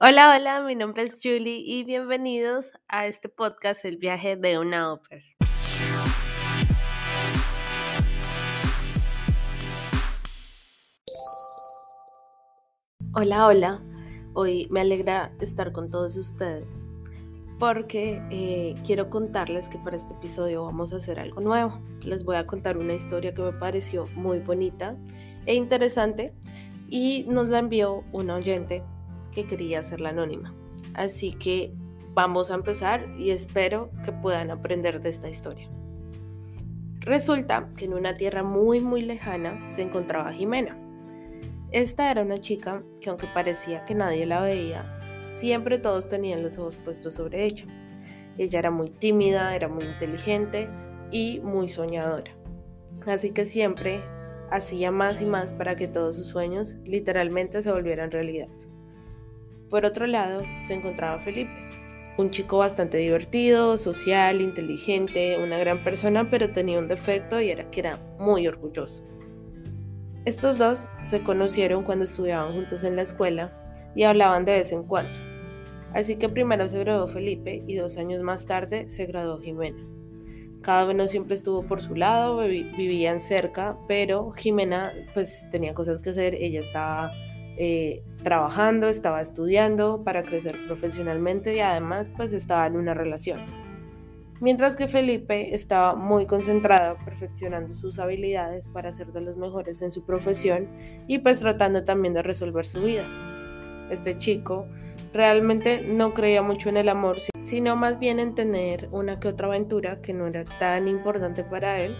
Hola, hola, mi nombre es Julie y bienvenidos a este podcast El viaje de una ópera. Hola, hola, hoy me alegra estar con todos ustedes porque eh, quiero contarles que para este episodio vamos a hacer algo nuevo. Les voy a contar una historia que me pareció muy bonita e interesante y nos la envió un oyente que quería hacerla anónima. Así que vamos a empezar y espero que puedan aprender de esta historia. Resulta que en una tierra muy muy lejana se encontraba Jimena. Esta era una chica que aunque parecía que nadie la veía, siempre todos tenían los ojos puestos sobre ella. Ella era muy tímida, era muy inteligente y muy soñadora. Así que siempre hacía más y más para que todos sus sueños literalmente se volvieran realidad. Por otro lado, se encontraba Felipe, un chico bastante divertido, social, inteligente, una gran persona, pero tenía un defecto y era que era muy orgulloso. Estos dos se conocieron cuando estudiaban juntos en la escuela y hablaban de vez en cuando. Así que primero se graduó Felipe y dos años más tarde se graduó Jimena. Cada uno siempre estuvo por su lado, vivían cerca, pero Jimena pues tenía cosas que hacer, ella estaba eh, trabajando, estaba estudiando para crecer profesionalmente y además pues estaba en una relación. Mientras que Felipe estaba muy concentrado perfeccionando sus habilidades para ser de los mejores en su profesión y pues tratando también de resolver su vida. Este chico realmente no creía mucho en el amor, sino más bien en tener una que otra aventura que no era tan importante para él.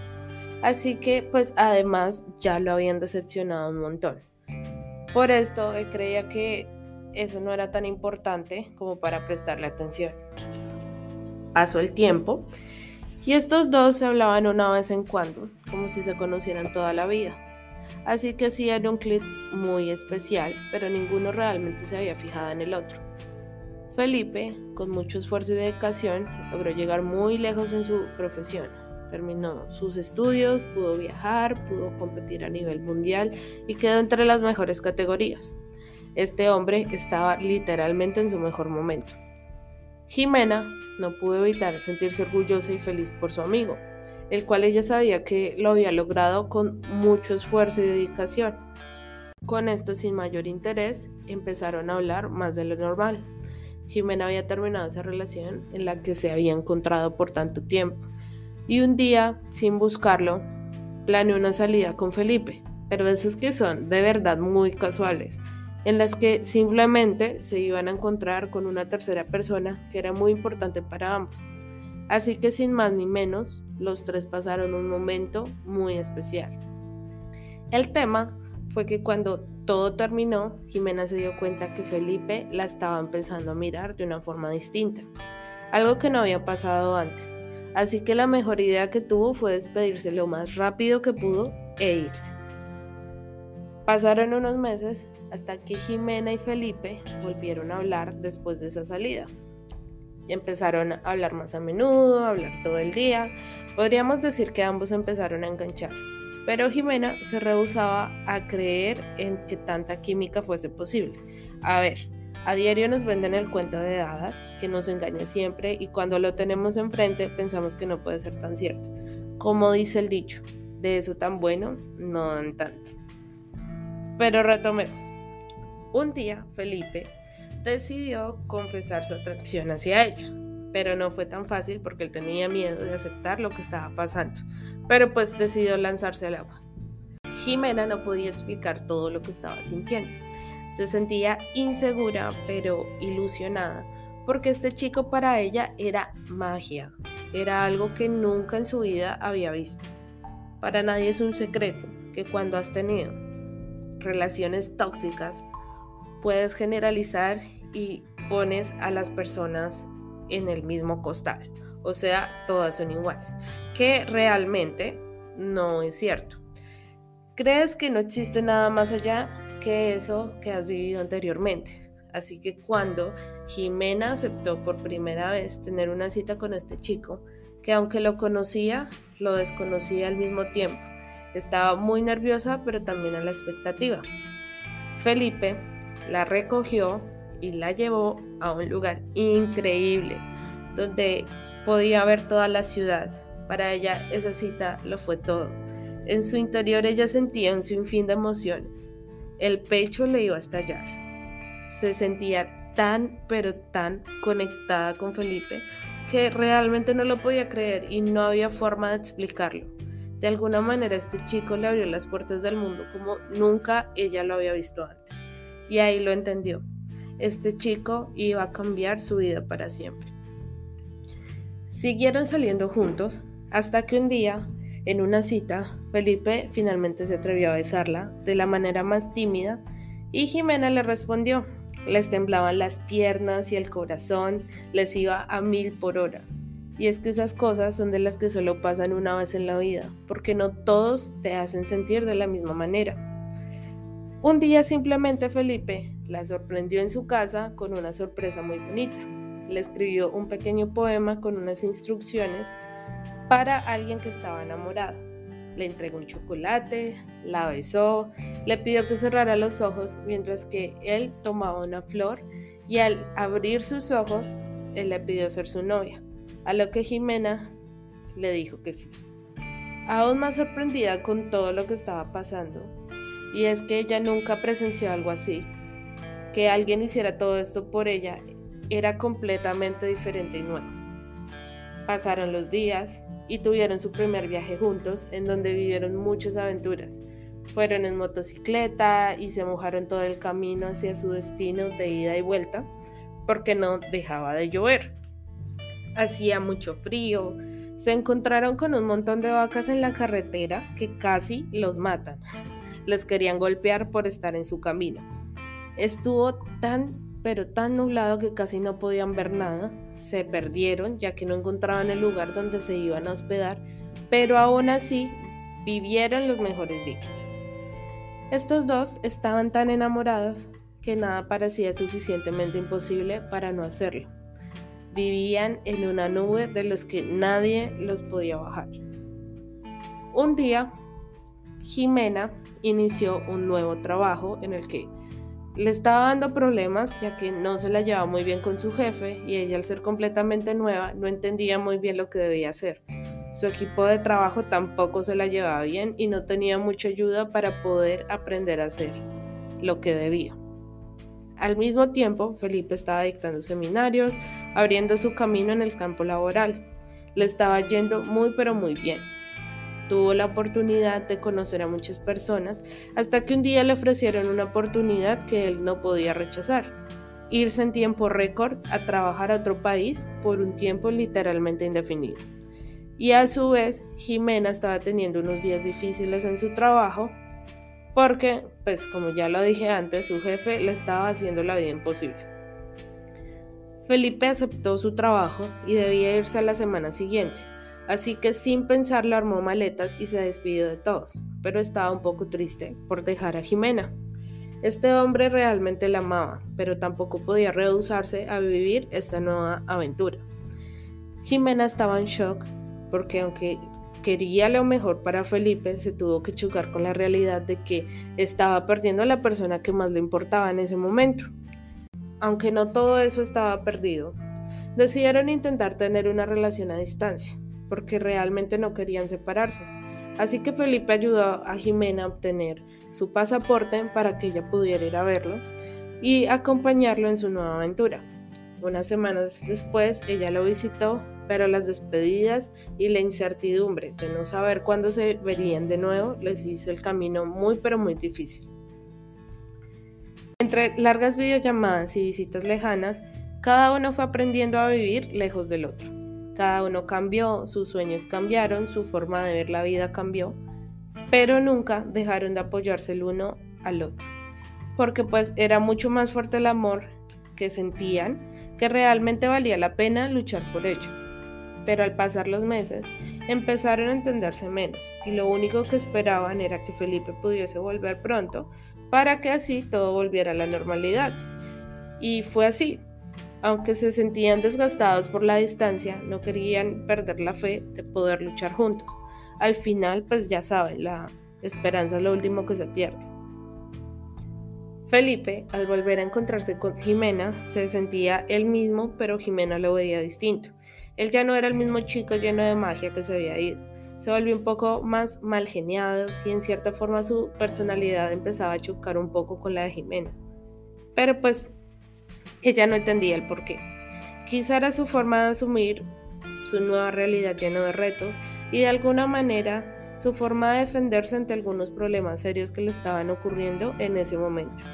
Así que pues además ya lo habían decepcionado un montón. Por esto, él creía que eso no era tan importante como para prestarle atención. Pasó el tiempo y estos dos se hablaban una vez en cuando, como si se conocieran toda la vida. Así que hacían un clip muy especial, pero ninguno realmente se había fijado en el otro. Felipe, con mucho esfuerzo y dedicación, logró llegar muy lejos en su profesión terminó sus estudios, pudo viajar, pudo competir a nivel mundial y quedó entre las mejores categorías. Este hombre estaba literalmente en su mejor momento. Jimena no pudo evitar sentirse orgullosa y feliz por su amigo, el cual ella sabía que lo había logrado con mucho esfuerzo y dedicación. Con esto, sin mayor interés, empezaron a hablar más de lo normal. Jimena había terminado esa relación en la que se había encontrado por tanto tiempo y un día, sin buscarlo, planeó una salida con Felipe, pero esas que son de verdad muy casuales, en las que simplemente se iban a encontrar con una tercera persona que era muy importante para ambos. Así que sin más ni menos, los tres pasaron un momento muy especial. El tema fue que cuando todo terminó, Jimena se dio cuenta que Felipe la estaba empezando a mirar de una forma distinta, algo que no había pasado antes. Así que la mejor idea que tuvo fue despedirse lo más rápido que pudo e irse. Pasaron unos meses hasta que Jimena y Felipe volvieron a hablar después de esa salida. Y empezaron a hablar más a menudo, a hablar todo el día. Podríamos decir que ambos empezaron a enganchar. Pero Jimena se rehusaba a creer en que tanta química fuese posible. A ver, a diario nos venden el cuento de hadas, que nos engaña siempre y cuando lo tenemos enfrente pensamos que no puede ser tan cierto. Como dice el dicho, de eso tan bueno no dan tanto. Pero retomemos. Un día Felipe decidió confesar su atracción hacia ella, pero no fue tan fácil porque él tenía miedo de aceptar lo que estaba pasando, pero pues decidió lanzarse al agua. Jimena no podía explicar todo lo que estaba sintiendo se sentía insegura pero ilusionada porque este chico para ella era magia, era algo que nunca en su vida había visto. Para nadie es un secreto que cuando has tenido relaciones tóxicas puedes generalizar y pones a las personas en el mismo costal, o sea, todas son iguales, que realmente no es cierto. Crees que no existe nada más allá que eso que has vivido anteriormente. Así que cuando Jimena aceptó por primera vez tener una cita con este chico, que aunque lo conocía, lo desconocía al mismo tiempo. Estaba muy nerviosa, pero también a la expectativa. Felipe la recogió y la llevó a un lugar increíble donde podía ver toda la ciudad. Para ella esa cita lo fue todo. En su interior ella sentía un sinfín de emociones. El pecho le iba a estallar. Se sentía tan, pero tan conectada con Felipe que realmente no lo podía creer y no había forma de explicarlo. De alguna manera este chico le abrió las puertas del mundo como nunca ella lo había visto antes. Y ahí lo entendió. Este chico iba a cambiar su vida para siempre. Siguieron saliendo juntos hasta que un día, en una cita, Felipe finalmente se atrevió a besarla de la manera más tímida y Jimena le respondió. Les temblaban las piernas y el corazón les iba a mil por hora. Y es que esas cosas son de las que solo pasan una vez en la vida, porque no todos te hacen sentir de la misma manera. Un día simplemente Felipe la sorprendió en su casa con una sorpresa muy bonita. Le escribió un pequeño poema con unas instrucciones para alguien que estaba enamorado. Le entregó un chocolate, la besó, le pidió que cerrara los ojos mientras que él tomaba una flor y al abrir sus ojos, él le pidió ser su novia, a lo que Jimena le dijo que sí. Aún más sorprendida con todo lo que estaba pasando, y es que ella nunca presenció algo así, que alguien hiciera todo esto por ella era completamente diferente y nuevo. Pasaron los días y tuvieron su primer viaje juntos en donde vivieron muchas aventuras. Fueron en motocicleta y se mojaron todo el camino hacia su destino de ida y vuelta porque no dejaba de llover. Hacía mucho frío, se encontraron con un montón de vacas en la carretera que casi los matan. Les querían golpear por estar en su camino. Estuvo tan pero tan nublado que casi no podían ver nada. Se perdieron ya que no encontraban el lugar donde se iban a hospedar, pero aún así vivieron los mejores días. Estos dos estaban tan enamorados que nada parecía suficientemente imposible para no hacerlo. Vivían en una nube de los que nadie los podía bajar. Un día, Jimena inició un nuevo trabajo en el que le estaba dando problemas ya que no se la llevaba muy bien con su jefe y ella al ser completamente nueva no entendía muy bien lo que debía hacer. Su equipo de trabajo tampoco se la llevaba bien y no tenía mucha ayuda para poder aprender a hacer lo que debía. Al mismo tiempo, Felipe estaba dictando seminarios, abriendo su camino en el campo laboral. Le estaba yendo muy pero muy bien tuvo la oportunidad de conocer a muchas personas hasta que un día le ofrecieron una oportunidad que él no podía rechazar. Irse en tiempo récord a trabajar a otro país por un tiempo literalmente indefinido. Y a su vez, Jimena estaba teniendo unos días difíciles en su trabajo porque, pues como ya lo dije antes, su jefe le estaba haciendo la vida imposible. Felipe aceptó su trabajo y debía irse a la semana siguiente Así que sin pensarlo armó maletas y se despidió de todos, pero estaba un poco triste por dejar a Jimena. Este hombre realmente la amaba, pero tampoco podía rehusarse a vivir esta nueva aventura. Jimena estaba en shock porque aunque quería lo mejor para Felipe, se tuvo que chocar con la realidad de que estaba perdiendo a la persona que más le importaba en ese momento. Aunque no todo eso estaba perdido, decidieron intentar tener una relación a distancia porque realmente no querían separarse. Así que Felipe ayudó a Jimena a obtener su pasaporte para que ella pudiera ir a verlo y acompañarlo en su nueva aventura. Unas semanas después ella lo visitó, pero las despedidas y la incertidumbre de no saber cuándo se verían de nuevo les hizo el camino muy pero muy difícil. Entre largas videollamadas y visitas lejanas, cada uno fue aprendiendo a vivir lejos del otro. Cada uno cambió, sus sueños cambiaron, su forma de ver la vida cambió, pero nunca dejaron de apoyarse el uno al otro, porque pues era mucho más fuerte el amor que sentían que realmente valía la pena luchar por ello. Pero al pasar los meses, empezaron a entenderse menos y lo único que esperaban era que Felipe pudiese volver pronto para que así todo volviera a la normalidad. Y fue así, aunque se sentían desgastados por la distancia, no querían perder la fe de poder luchar juntos. Al final, pues ya saben, la esperanza es lo último que se pierde. Felipe, al volver a encontrarse con Jimena, se sentía él mismo, pero Jimena lo veía distinto. Él ya no era el mismo chico lleno de magia que se había ido. Se volvió un poco más mal geniado y en cierta forma su personalidad empezaba a chocar un poco con la de Jimena. Pero pues ella no entendía el porqué. Quizá era su forma de asumir su nueva realidad llena de retos y de alguna manera su forma de defenderse ante algunos problemas serios que le estaban ocurriendo en ese momento.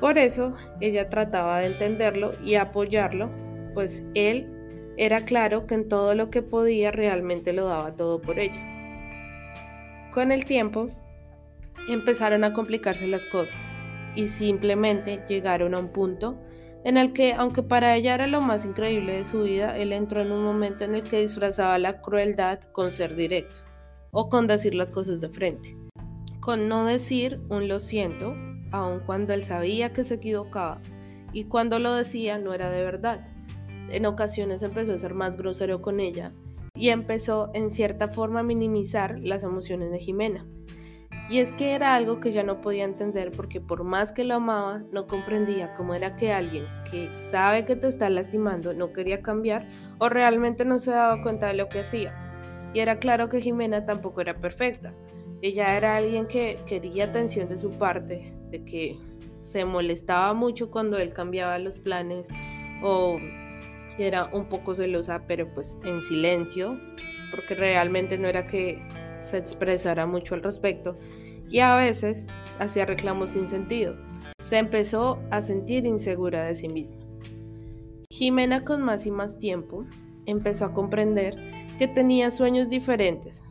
Por eso ella trataba de entenderlo y apoyarlo, pues él era claro que en todo lo que podía realmente lo daba todo por ella. Con el tiempo empezaron a complicarse las cosas y simplemente llegaron a un punto en el que, aunque para ella era lo más increíble de su vida, él entró en un momento en el que disfrazaba la crueldad con ser directo o con decir las cosas de frente, con no decir un lo siento, aun cuando él sabía que se equivocaba y cuando lo decía no era de verdad. En ocasiones empezó a ser más grosero con ella y empezó en cierta forma a minimizar las emociones de Jimena. Y es que era algo que ya no podía entender porque por más que lo amaba, no comprendía cómo era que alguien que sabe que te está lastimando no quería cambiar o realmente no se daba cuenta de lo que hacía. Y era claro que Jimena tampoco era perfecta. Ella era alguien que quería atención de su parte, de que se molestaba mucho cuando él cambiaba los planes o era un poco celosa, pero pues en silencio, porque realmente no era que se expresara mucho al respecto y a veces hacía reclamos sin sentido. Se empezó a sentir insegura de sí misma. Jimena con más y más tiempo empezó a comprender que tenía sueños diferentes.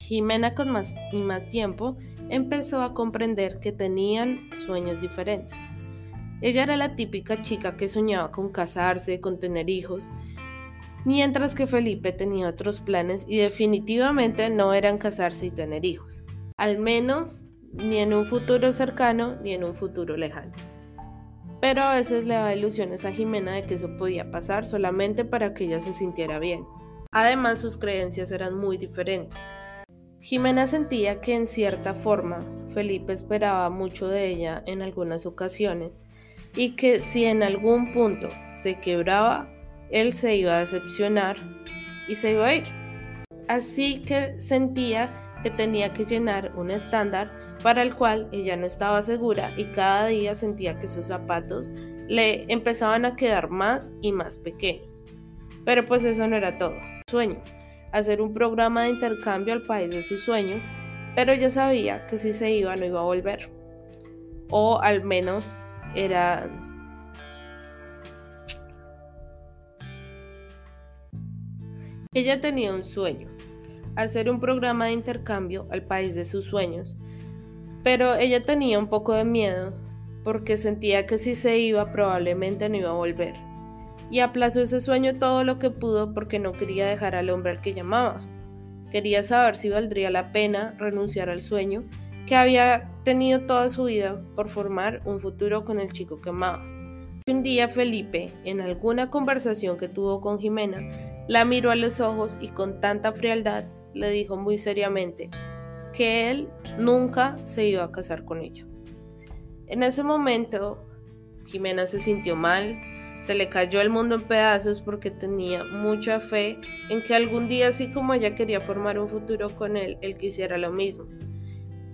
Jimena con más y más tiempo empezó a comprender que tenían sueños diferentes. Ella era la típica chica que soñaba con casarse, con tener hijos, mientras que Felipe tenía otros planes y definitivamente no eran casarse y tener hijos al menos ni en un futuro cercano ni en un futuro lejano. Pero a veces le daba ilusiones a Jimena de que eso podía pasar solamente para que ella se sintiera bien. Además, sus creencias eran muy diferentes. Jimena sentía que en cierta forma Felipe esperaba mucho de ella en algunas ocasiones y que si en algún punto se quebraba, él se iba a decepcionar y se iba a ir. Así que sentía que tenía que llenar un estándar para el cual ella no estaba segura y cada día sentía que sus zapatos le empezaban a quedar más y más pequeños. Pero pues eso no era todo. Sueño, hacer un programa de intercambio al país de sus sueños, pero ella sabía que si se iba no iba a volver. O al menos era... Ella tenía un sueño, hacer un programa de intercambio al país de sus sueños, pero ella tenía un poco de miedo porque sentía que si se iba probablemente no iba a volver, y aplazó ese sueño todo lo que pudo porque no quería dejar al hombre al que llamaba. Quería saber si valdría la pena renunciar al sueño que había tenido toda su vida por formar un futuro con el chico que amaba. Un día Felipe, en alguna conversación que tuvo con Jimena, la miró a los ojos y con tanta frialdad le dijo muy seriamente que él nunca se iba a casar con ella. En ese momento, Jimena se sintió mal, se le cayó el mundo en pedazos porque tenía mucha fe en que algún día, así como ella quería formar un futuro con él, él quisiera lo mismo.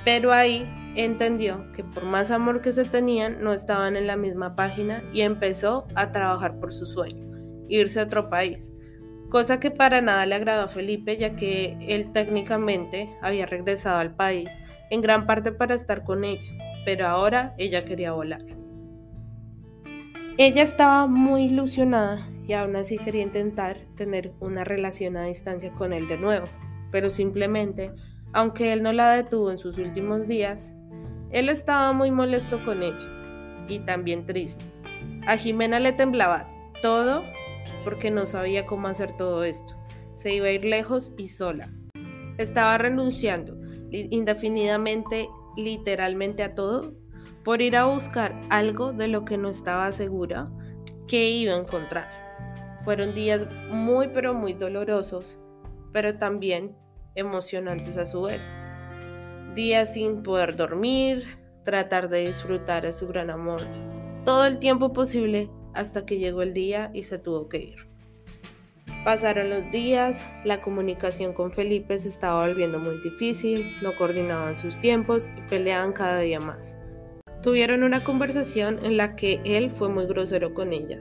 Pero ahí entendió que por más amor que se tenían, no estaban en la misma página y empezó a trabajar por su sueño, irse a otro país cosa que para nada le agradó a Felipe ya que él técnicamente había regresado al país en gran parte para estar con ella, pero ahora ella quería volar. Ella estaba muy ilusionada y aún así quería intentar tener una relación a distancia con él de nuevo, pero simplemente, aunque él no la detuvo en sus últimos días, él estaba muy molesto con ella y también triste. A Jimena le temblaba todo porque no sabía cómo hacer todo esto. Se iba a ir lejos y sola. Estaba renunciando indefinidamente, literalmente a todo, por ir a buscar algo de lo que no estaba segura que iba a encontrar. Fueron días muy pero muy dolorosos, pero también emocionantes a su vez. Días sin poder dormir, tratar de disfrutar de su gran amor todo el tiempo posible hasta que llegó el día y se tuvo que ir. Pasaron los días, la comunicación con Felipe se estaba volviendo muy difícil, no coordinaban sus tiempos y peleaban cada día más. Tuvieron una conversación en la que él fue muy grosero con ella,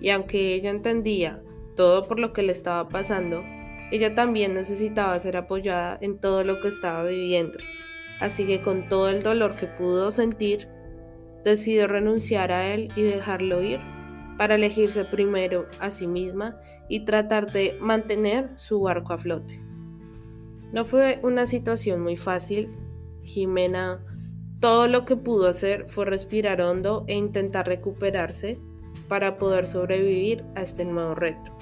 y aunque ella entendía todo por lo que le estaba pasando, ella también necesitaba ser apoyada en todo lo que estaba viviendo, así que con todo el dolor que pudo sentir, decidió renunciar a él y dejarlo ir para elegirse primero a sí misma y tratar de mantener su barco a flote. No fue una situación muy fácil. Jimena todo lo que pudo hacer fue respirar hondo e intentar recuperarse para poder sobrevivir a este nuevo reto.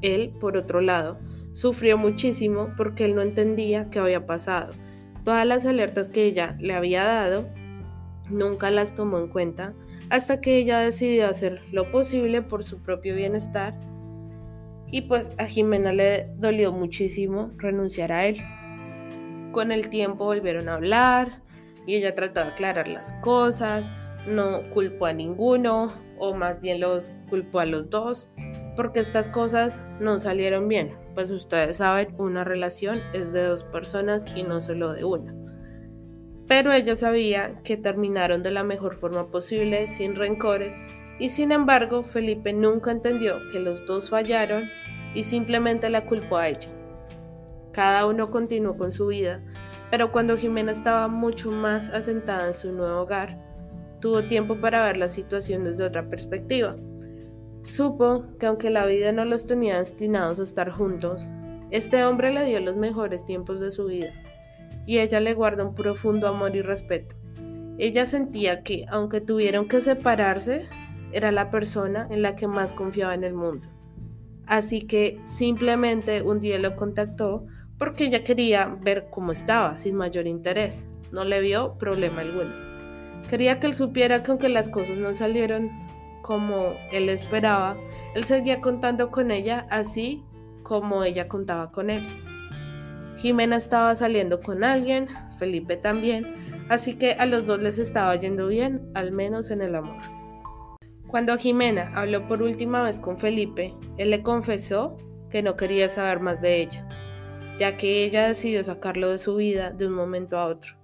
Él, por otro lado, sufrió muchísimo porque él no entendía qué había pasado. Todas las alertas que ella le había dado nunca las tomó en cuenta hasta que ella decidió hacer lo posible por su propio bienestar y pues a Jimena le dolió muchísimo renunciar a él. Con el tiempo volvieron a hablar y ella trató de aclarar las cosas, no culpó a ninguno o más bien los culpó a los dos porque estas cosas no salieron bien. Pues ustedes saben, una relación es de dos personas y no solo de una pero ella sabía que terminaron de la mejor forma posible, sin rencores, y sin embargo Felipe nunca entendió que los dos fallaron y simplemente la culpó a ella. Cada uno continuó con su vida, pero cuando Jimena estaba mucho más asentada en su nuevo hogar, tuvo tiempo para ver la situación desde otra perspectiva. Supo que aunque la vida no los tenía destinados a estar juntos, este hombre le dio los mejores tiempos de su vida y ella le guarda un profundo amor y respeto. Ella sentía que, aunque tuvieron que separarse, era la persona en la que más confiaba en el mundo. Así que simplemente un día lo contactó porque ella quería ver cómo estaba, sin mayor interés. No le vio problema alguno. Quería que él supiera que aunque las cosas no salieron como él esperaba, él seguía contando con ella así como ella contaba con él. Jimena estaba saliendo con alguien, Felipe también, así que a los dos les estaba yendo bien, al menos en el amor. Cuando Jimena habló por última vez con Felipe, él le confesó que no quería saber más de ella, ya que ella decidió sacarlo de su vida de un momento a otro.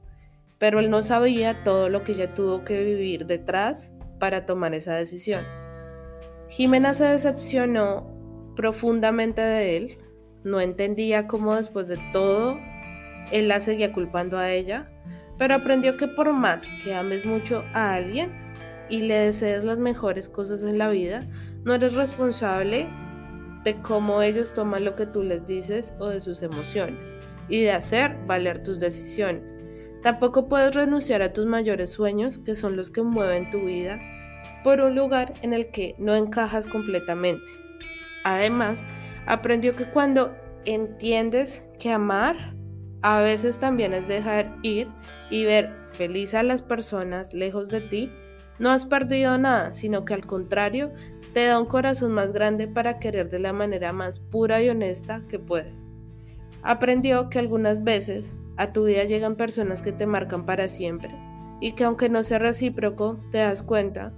Pero él no sabía todo lo que ella tuvo que vivir detrás para tomar esa decisión. Jimena se decepcionó profundamente de él, no entendía cómo después de todo él la seguía culpando a ella, pero aprendió que por más que ames mucho a alguien y le desees las mejores cosas en la vida, no eres responsable de cómo ellos toman lo que tú les dices o de sus emociones y de hacer valer tus decisiones. Tampoco puedes renunciar a tus mayores sueños, que son los que mueven tu vida, por un lugar en el que no encajas completamente. Además, aprendió que cuando entiendes que amar a veces también es dejar ir y ver feliz a las personas lejos de ti, no has perdido nada, sino que al contrario, te da un corazón más grande para querer de la manera más pura y honesta que puedes. Aprendió que algunas veces a tu vida llegan personas que te marcan para siempre y que aunque no sea recíproco, te das cuenta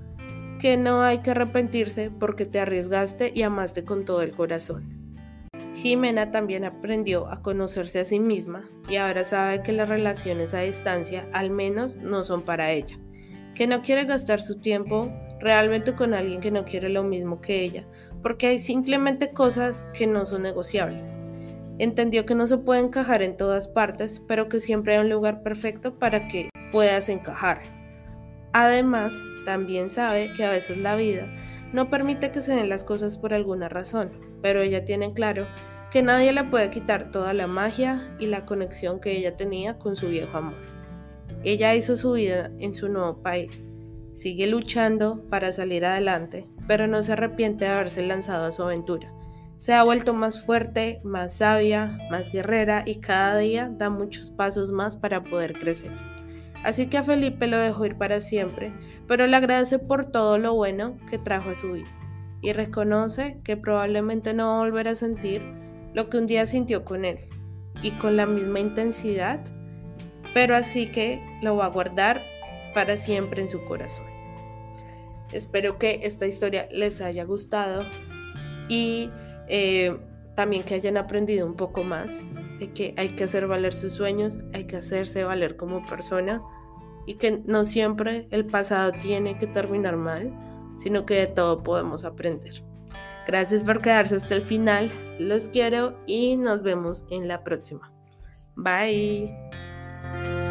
que no hay que arrepentirse porque te arriesgaste y amaste con todo el corazón. Jimena también aprendió a conocerse a sí misma y ahora sabe que las relaciones a distancia al menos no son para ella, que no quiere gastar su tiempo realmente con alguien que no quiere lo mismo que ella, porque hay simplemente cosas que no son negociables. Entendió que no se puede encajar en todas partes, pero que siempre hay un lugar perfecto para que puedas encajar. Además, también sabe que a veces la vida no permite que se den las cosas por alguna razón, pero ella tiene claro que nadie le puede quitar toda la magia y la conexión que ella tenía con su viejo amor. Ella hizo su vida en su nuevo país, sigue luchando para salir adelante, pero no se arrepiente de haberse lanzado a su aventura. Se ha vuelto más fuerte, más sabia, más guerrera y cada día da muchos pasos más para poder crecer. Así que a Felipe lo dejó ir para siempre, pero le agradece por todo lo bueno que trajo a su vida y reconoce que probablemente no va a volver a sentir lo que un día sintió con él y con la misma intensidad, pero así que lo va a guardar para siempre en su corazón. Espero que esta historia les haya gustado y eh, también que hayan aprendido un poco más de que hay que hacer valer sus sueños, hay que hacerse valer como persona y que no siempre el pasado tiene que terminar mal, sino que de todo podemos aprender. Gracias por quedarse hasta el final, los quiero y nos vemos en la próxima. Bye.